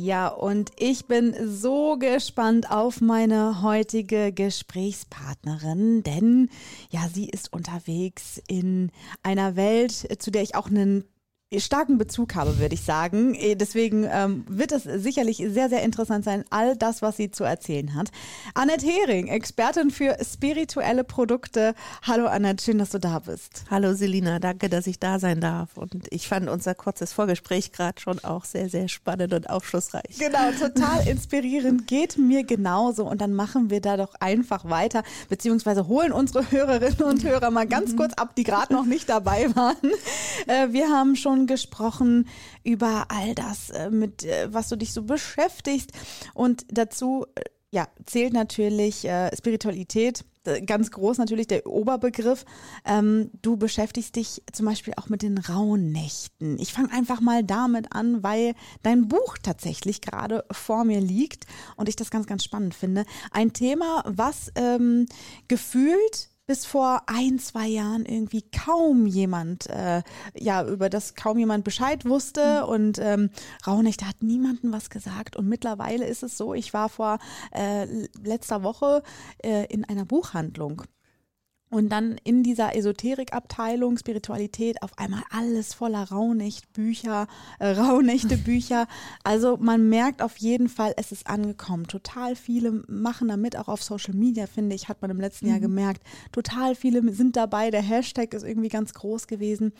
Ja, und ich bin so gespannt auf meine heutige Gesprächspartnerin, denn ja, sie ist unterwegs in einer Welt, zu der ich auch einen starken Bezug habe, würde ich sagen. Eh, deswegen ähm, wird es sicherlich sehr, sehr interessant sein, all das, was sie zu erzählen hat. Annette Hering, Expertin für spirituelle Produkte. Hallo Annette, schön, dass du da bist. Hallo Selina, danke, dass ich da sein darf. Und ich fand unser kurzes Vorgespräch gerade schon auch sehr, sehr spannend und aufschlussreich. Genau, total inspirierend. Geht mir genauso. Und dann machen wir da doch einfach weiter, beziehungsweise holen unsere Hörerinnen und Hörer mal ganz kurz ab, die gerade noch nicht dabei waren. Äh, wir haben schon schon gesprochen über all das, äh, mit äh, was du dich so beschäftigst. Und dazu äh, ja, zählt natürlich äh, Spiritualität, ganz groß natürlich der Oberbegriff. Ähm, du beschäftigst dich zum Beispiel auch mit den Rauhnächten. Ich fange einfach mal damit an, weil dein Buch tatsächlich gerade vor mir liegt und ich das ganz, ganz spannend finde. Ein Thema, was ähm, gefühlt bis vor ein, zwei Jahren irgendwie kaum jemand, äh, ja, über das kaum jemand Bescheid wusste. Mhm. und ähm, Raunicht hat niemanden was gesagt. Und mittlerweile ist es so, ich war vor äh, letzter Woche äh, in einer Buchhandlung und dann in dieser Esoterikabteilung, Spiritualität, auf einmal alles voller Raunicht-Bücher, äh, Raunächte-Bücher. Also man merkt auf jeden Fall, es ist angekommen. Total viele machen damit, auch auf Social Media, finde ich, hat man im letzten mhm. Jahr gemerkt. Total viele sind dabei. Der Hashtag ist irgendwie ganz groß gewesen.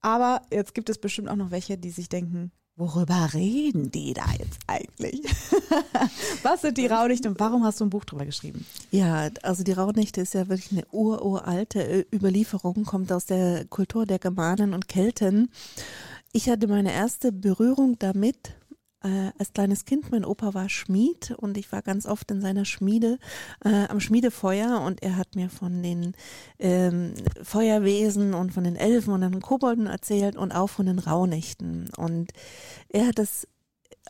Aber jetzt gibt es bestimmt auch noch welche, die sich denken, worüber reden die da jetzt eigentlich? Was sind die Raunichte und warum hast du ein Buch drüber geschrieben? Ja, also die Raunichte ist ja wirklich eine ururalte äh, Überlieferung, kommt aus der Kultur der Germanen und Kelten. Ich hatte meine erste Berührung damit äh, als kleines Kind, mein Opa war Schmied und ich war ganz oft in seiner Schmiede äh, am Schmiedefeuer und er hat mir von den ähm, Feuerwesen und von den Elfen und den Kobolden erzählt und auch von den Rauhnächten. Und er hat das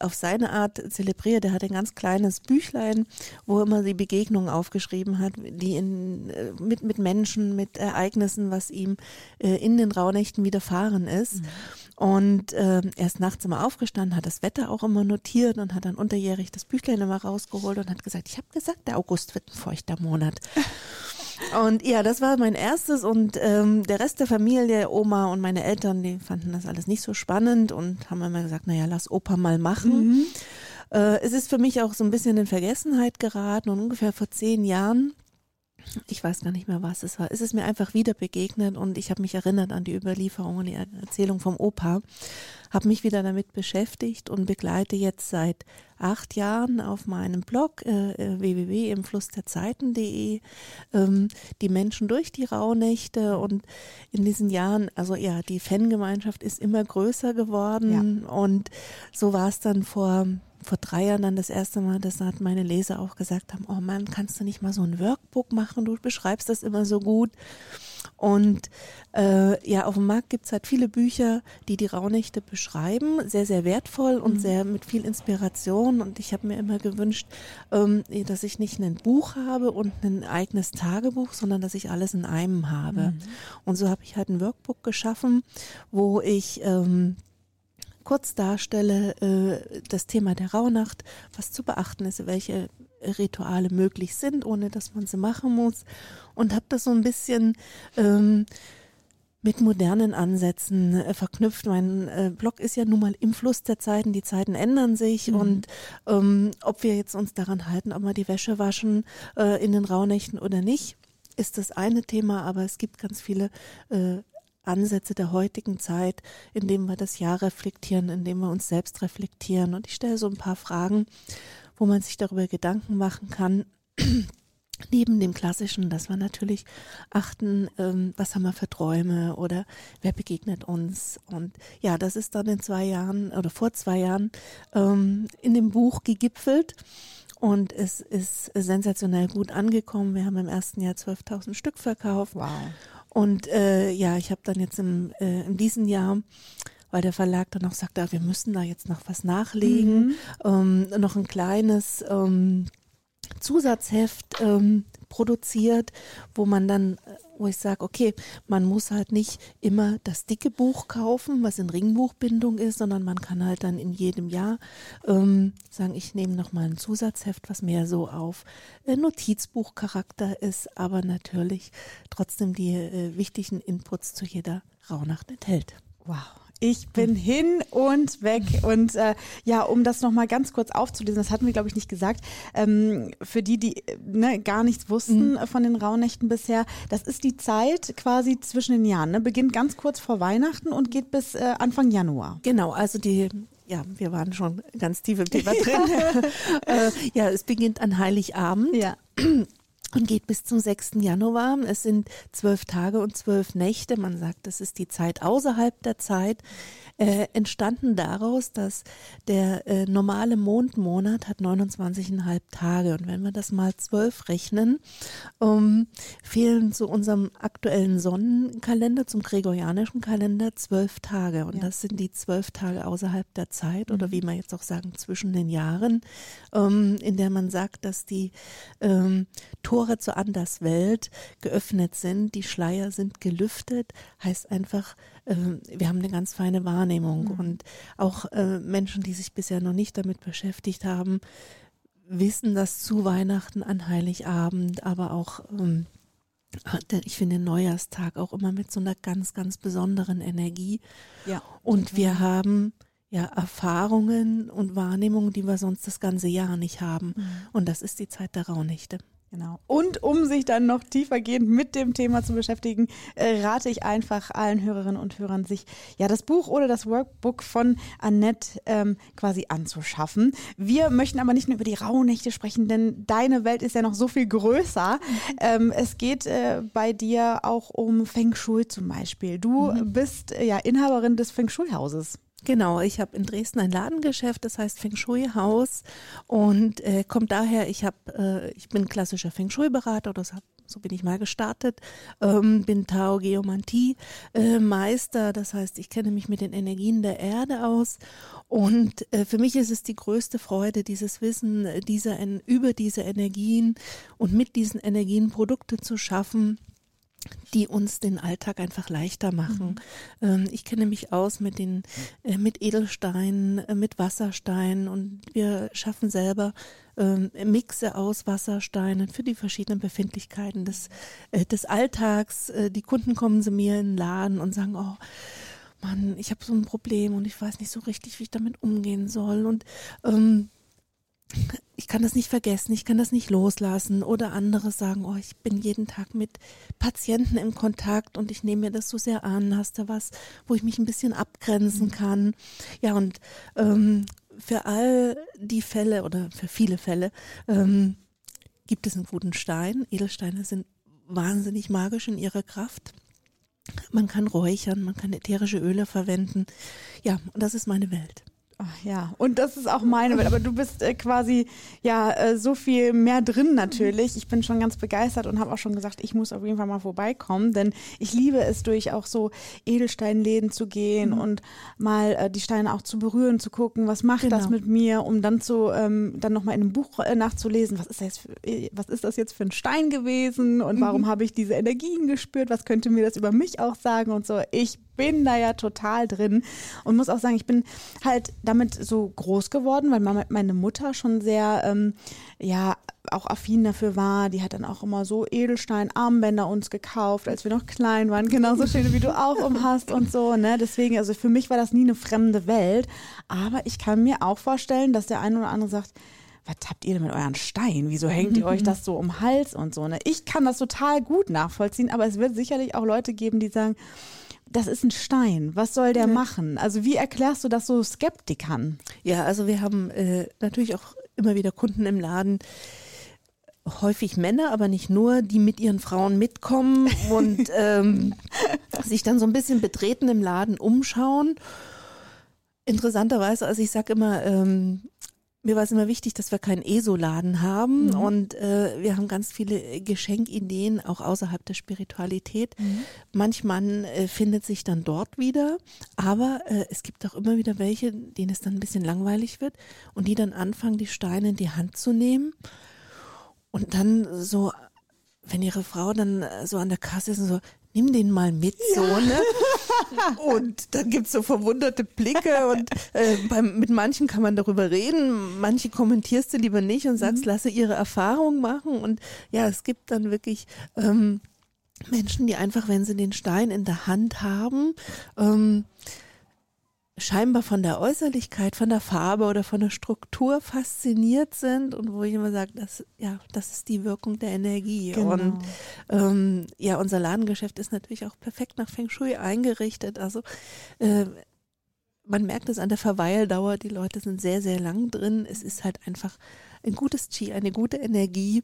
auf seine Art zelebriert. Er hat ein ganz kleines Büchlein, wo er immer die Begegnungen aufgeschrieben hat, die in, äh, mit, mit Menschen, mit Ereignissen, was ihm äh, in den Rauhnächten widerfahren ist. Mhm. Und äh, er ist nachts immer aufgestanden, hat das Wetter auch immer notiert und hat dann unterjährig das Büchlein immer rausgeholt und hat gesagt, ich habe gesagt, der August wird ein feuchter Monat. Und ja, das war mein erstes und ähm, der Rest der Familie, Oma und meine Eltern, die fanden das alles nicht so spannend und haben immer gesagt, naja, lass Opa mal machen. Mhm. Äh, es ist für mich auch so ein bisschen in Vergessenheit geraten und ungefähr vor zehn Jahren ich weiß gar nicht mehr, was es war. Es ist mir einfach wieder begegnet und ich habe mich erinnert an die Überlieferung und die Erzählung vom Opa, habe mich wieder damit beschäftigt und begleite jetzt seit acht Jahren auf meinem Blog äh, äh www.imflussderzeiten.de ähm, die Menschen durch die Rauhnächte und in diesen Jahren, also ja, die Fangemeinschaft ist immer größer geworden ja. und so war es dann vor vor drei Jahren dann das erste Mal, dass hat meine Leser auch gesagt haben, oh Mann, kannst du nicht mal so ein Workbook machen? Du beschreibst das immer so gut. Und äh, ja, auf dem Markt gibt's halt viele Bücher, die die Rauhnächte beschreiben, sehr, sehr wertvoll und mhm. sehr mit viel Inspiration. Und ich habe mir immer gewünscht, ähm, dass ich nicht ein Buch habe und ein eigenes Tagebuch, sondern dass ich alles in einem habe. Mhm. Und so habe ich halt ein Workbook geschaffen, wo ich ähm, kurz darstelle, äh, das Thema der Rauhnacht, was zu beachten ist, welche Rituale möglich sind, ohne dass man sie machen muss. Und habe das so ein bisschen ähm, mit modernen Ansätzen äh, verknüpft. Mein äh, Blog ist ja nun mal im Fluss der Zeiten, die Zeiten ändern sich mhm. und ähm, ob wir jetzt uns daran halten, ob wir die Wäsche waschen äh, in den Rauhnächten oder nicht, ist das eine Thema, aber es gibt ganz viele äh, Ansätze der heutigen Zeit, indem wir das Jahr reflektieren, indem wir uns selbst reflektieren. Und ich stelle so ein paar Fragen, wo man sich darüber Gedanken machen kann. Neben dem Klassischen, dass wir natürlich achten, ähm, was haben wir für Träume oder wer begegnet uns. Und ja, das ist dann in zwei Jahren oder vor zwei Jahren ähm, in dem Buch gegipfelt. Und es ist sensationell gut angekommen. Wir haben im ersten Jahr 12.000 Stück verkauft. Wow. Und äh, ja, ich habe dann jetzt im, äh, in diesem Jahr weil der Verlag dann auch sagte, ah, wir müssen da jetzt noch was nachlegen, mhm. ähm, noch ein kleines ähm, Zusatzheft ähm, produziert, wo man dann, wo ich sage, okay, man muss halt nicht immer das dicke Buch kaufen, was in Ringbuchbindung ist, sondern man kann halt dann in jedem Jahr ähm, sagen, ich nehme nochmal ein Zusatzheft, was mehr so auf äh, Notizbuchcharakter ist, aber natürlich trotzdem die äh, wichtigen Inputs zu jeder Rauhnacht enthält. Wow. Ich bin hin und weg. Und äh, ja, um das nochmal ganz kurz aufzulesen, das hatten wir, glaube ich, nicht gesagt. Ähm, für die, die ne, gar nichts wussten mhm. von den Rauhnächten bisher, das ist die Zeit quasi zwischen den Jahren. Ne? Beginnt ganz kurz vor Weihnachten und geht bis äh, Anfang Januar. Genau, also die ja, wir waren schon ganz tief im Thema drin. äh, ja, es beginnt an Heiligabend. Ja und geht bis zum 6. Januar. Es sind zwölf Tage und zwölf Nächte. Man sagt, das ist die Zeit außerhalb der Zeit äh, entstanden daraus, dass der äh, normale Mondmonat hat 29,5 Tage. Und wenn wir das mal zwölf rechnen, ähm, fehlen zu unserem aktuellen Sonnenkalender, zum gregorianischen Kalender, zwölf Tage. Und ja. das sind die zwölf Tage außerhalb der Zeit oder mhm. wie man jetzt auch sagen, zwischen den Jahren, ähm, in der man sagt, dass die ähm, Tore zur Anderswelt geöffnet sind, die Schleier sind gelüftet, heißt einfach, äh, wir haben eine ganz feine Wahrnehmung. Mhm. Und auch äh, Menschen, die sich bisher noch nicht damit beschäftigt haben, wissen, dass zu Weihnachten an Heiligabend, aber auch ähm, ich finde Neujahrstag auch immer mit so einer ganz, ganz besonderen Energie. Ja. Und wir haben ja Erfahrungen und Wahrnehmungen, die wir sonst das ganze Jahr nicht haben. Mhm. Und das ist die Zeit der Rauhnächte. Genau. Und um sich dann noch tiefergehend mit dem Thema zu beschäftigen, äh, rate ich einfach allen Hörerinnen und Hörern, sich ja das Buch oder das Workbook von Annette ähm, quasi anzuschaffen. Wir möchten aber nicht nur über die Rauhnächte sprechen, denn deine Welt ist ja noch so viel größer. Mhm. Ähm, es geht äh, bei dir auch um Feng Shui zum Beispiel. Du mhm. bist äh, ja Inhaberin des Feng Shui-Hauses. Genau, ich habe in Dresden ein Ladengeschäft, das heißt Feng Shui Haus. Und äh, kommt daher, ich habe, äh, ich bin klassischer Feng Shui Berater, das hab, so bin ich mal gestartet, ähm, bin Tao Geomantie äh, Meister, das heißt, ich kenne mich mit den Energien der Erde aus. Und äh, für mich ist es die größte Freude, dieses Wissen äh, dieser, über diese Energien und mit diesen Energien Produkte zu schaffen die uns den Alltag einfach leichter machen. Mhm. Ähm, ich kenne mich aus mit den äh, mit Edelsteinen, äh, mit Wassersteinen und wir schaffen selber ähm, Mixe aus Wassersteinen für die verschiedenen Befindlichkeiten des äh, des Alltags. Die Kunden kommen zu mir in den Laden und sagen, oh Mann, ich habe so ein Problem und ich weiß nicht so richtig, wie ich damit umgehen soll und ähm, ich kann das nicht vergessen, ich kann das nicht loslassen. Oder andere sagen, oh, ich bin jeden Tag mit Patienten im Kontakt und ich nehme mir das so sehr an. Hast du was, wo ich mich ein bisschen abgrenzen mhm. kann? Ja, und ähm, für all die Fälle oder für viele Fälle ähm, gibt es einen guten Stein. Edelsteine sind wahnsinnig magisch in ihrer Kraft. Man kann räuchern, man kann ätherische Öle verwenden. Ja, und das ist meine Welt. Ach, ja, und das ist auch meine Welt. Aber du bist äh, quasi ja äh, so viel mehr drin natürlich. Ich bin schon ganz begeistert und habe auch schon gesagt, ich muss auf jeden Fall mal vorbeikommen, denn ich liebe es, durch auch so Edelsteinläden zu gehen mhm. und mal äh, die Steine auch zu berühren, zu gucken, was macht genau. das mit mir, um dann zu ähm, dann noch mal in einem Buch äh, nachzulesen, was ist das für, äh, was ist das jetzt für ein Stein gewesen und warum mhm. habe ich diese Energien gespürt, was könnte mir das über mich auch sagen und so. Ich bin da ja total drin und muss auch sagen, ich bin halt damit so groß geworden, weil meine Mutter schon sehr, ähm, ja, auch affin dafür war. Die hat dann auch immer so Edelstein-Armbänder uns gekauft, als wir noch klein waren. Genauso schöne, wie du auch um hast und so, ne? Deswegen, also für mich war das nie eine fremde Welt. Aber ich kann mir auch vorstellen, dass der eine oder andere sagt, was habt ihr denn mit euren Steinen? Wieso hängt ihr euch das so um Hals und so? Ne? Ich kann das total gut nachvollziehen, aber es wird sicherlich auch Leute geben, die sagen, das ist ein Stein. Was soll der ja. machen? Also wie erklärst du das so Skeptikern? Ja, also wir haben äh, natürlich auch immer wieder Kunden im Laden, häufig Männer, aber nicht nur, die mit ihren Frauen mitkommen und ähm, sich dann so ein bisschen betreten im Laden umschauen. Interessanterweise, also ich sage immer, ähm, mir war es immer wichtig, dass wir keinen ESO-Laden haben Mhm. und äh, wir haben ganz viele Geschenkideen auch außerhalb der Spiritualität. Mhm. Manch Mann äh, findet sich dann dort wieder, aber äh, es gibt auch immer wieder welche, denen es dann ein bisschen langweilig wird und die dann anfangen, die Steine in die Hand zu nehmen und dann so, wenn ihre Frau dann äh, so an der Kasse ist und so, nimm den mal mit, so, ne? Und dann gibt's so verwunderte Blicke und äh, beim, mit manchen kann man darüber reden, manche kommentierst du lieber nicht und sagst, lasse ihre Erfahrung machen. Und ja, es gibt dann wirklich ähm, Menschen, die einfach, wenn sie den Stein in der Hand haben, ähm, scheinbar von der Äußerlichkeit, von der Farbe oder von der Struktur fasziniert sind und wo ich immer sage, das, ja, das ist die Wirkung der Energie. Genau. Und ähm, ja, unser Ladengeschäft ist natürlich auch perfekt nach Feng Shui eingerichtet. Also äh, man merkt es an der Verweildauer, die Leute sind sehr, sehr lang drin. Es ist halt einfach ein gutes Chi, eine gute Energie,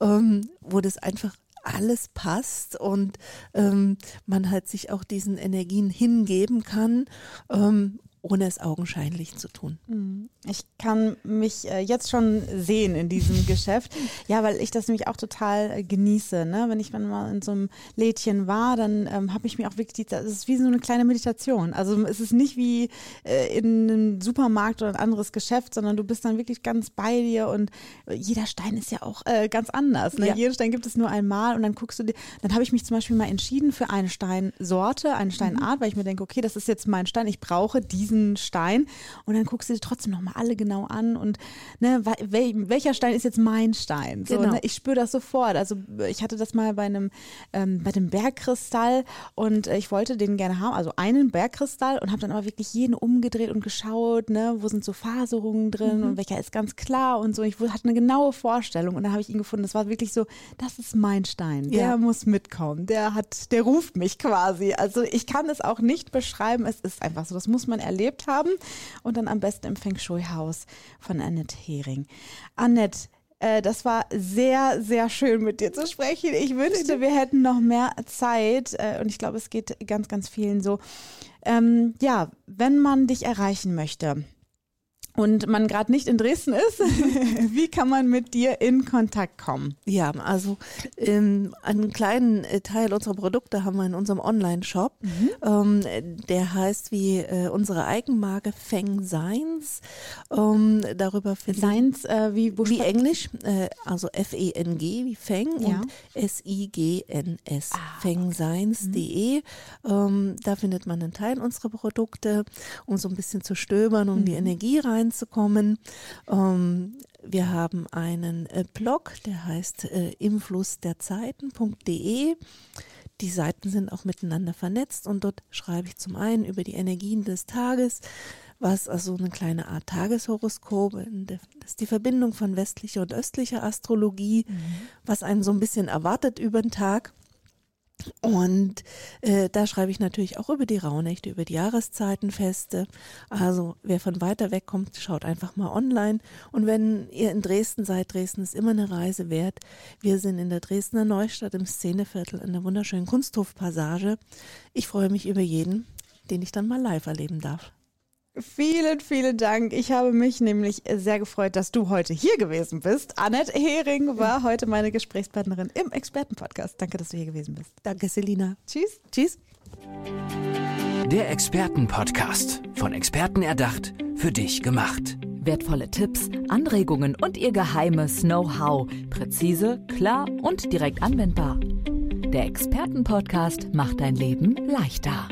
ähm, wo das einfach alles passt und ähm, man halt sich auch diesen Energien hingeben kann, ähm, ohne es augenscheinlich zu tun. Mhm. Ich kann mich äh, jetzt schon sehen in diesem Geschäft. Ja, weil ich das nämlich auch total äh, genieße. Ne? Wenn ich mal in so einem Lädchen war, dann ähm, habe ich mir auch wirklich, die, das ist wie so eine kleine Meditation. Also es ist nicht wie äh, in einem Supermarkt oder ein anderes Geschäft, sondern du bist dann wirklich ganz bei dir und äh, jeder Stein ist ja auch äh, ganz anders. Ne? Ja. Jeden Stein gibt es nur einmal und dann guckst du dir, dann habe ich mich zum Beispiel mal entschieden für eine Steinsorte, eine Steinart, weil ich mir denke, okay, das ist jetzt mein Stein, ich brauche diesen Stein und dann guckst du dir trotzdem nochmal alle genau an und ne, wel, welcher Stein ist jetzt mein Stein? So, Genau. ne, ich spüre das sofort. Also ich hatte das mal bei einem ähm, bei dem Bergkristall und äh, ich wollte den gerne haben, also einen Bergkristall und habe dann aber wirklich jeden umgedreht und geschaut, ne, wo sind so Faserungen drin und welcher ist ganz klar und so. Ich hatte eine genaue Vorstellung und dann habe ich ihn gefunden. Das war wirklich so, das ist mein Stein. Der Ja. muss mitkommen. Der hat, der ruft mich quasi. Also ich kann es auch nicht beschreiben. Es ist einfach so. Das muss man erlebt haben und dann am besten im Feng Shui Haus von Annette Hering. Annette, äh, das war sehr, sehr schön mit dir zu sprechen. Ich wünschte, wir hätten noch mehr Zeit äh, und ich glaube, es geht ganz, ganz vielen so. Ähm, ja, wenn man dich erreichen möchte und man gerade nicht in Dresden ist, wie kann man mit dir in Kontakt kommen? Ja, also ähm, einen kleinen äh, Teil unserer Produkte haben wir in unserem Online-Shop. Ähm, der heißt wie äh, unsere Eigenmarke Feng Science. Ähm, darüber finden Seins, äh, wie, wie? Englisch, äh, also F-E-N-G wie Feng Ja. und S-I-G-N-S. fengscience.de. Ähm, da findet man einen Teil unserer Produkte, um so ein bisschen zu stöbern, um die Energie reinzukommen. Ähm, wir haben einen äh, Blog, der heißt äh, imflussderzeiten.de. Die Seiten sind auch miteinander vernetzt und dort schreibe ich zum einen über die Energien des Tages, was also eine kleine Art Tageshoroskop, das ist die Verbindung von westlicher und östlicher Astrologie, was einen so ein bisschen erwartet über den Tag. Und äh, da schreibe ich natürlich auch über die Rauhnächte, über die Jahreszeitenfeste. Also wer von weiter weg kommt, schaut einfach mal online. Und wenn ihr in Dresden seid, Dresden ist immer eine Reise wert. Wir sind in der Dresdner Neustadt im Szeneviertel in der wunderschönen Kunsthofpassage. Ich freue mich über jeden, den ich dann mal live erleben darf. Vielen, vielen Dank. Ich habe mich nämlich sehr gefreut, dass du heute hier gewesen bist. Annette Hering war heute meine Gesprächspartnerin im Expertenpodcast. Danke, dass du hier gewesen bist. Danke, Selina. Tschüss. Tschüss. Der Expertenpodcast. Von Experten erdacht, für dich gemacht. Wertvolle Tipps, Anregungen und ihr geheimes Know-how. Präzise, klar und direkt anwendbar. Der Expertenpodcast macht dein Leben leichter.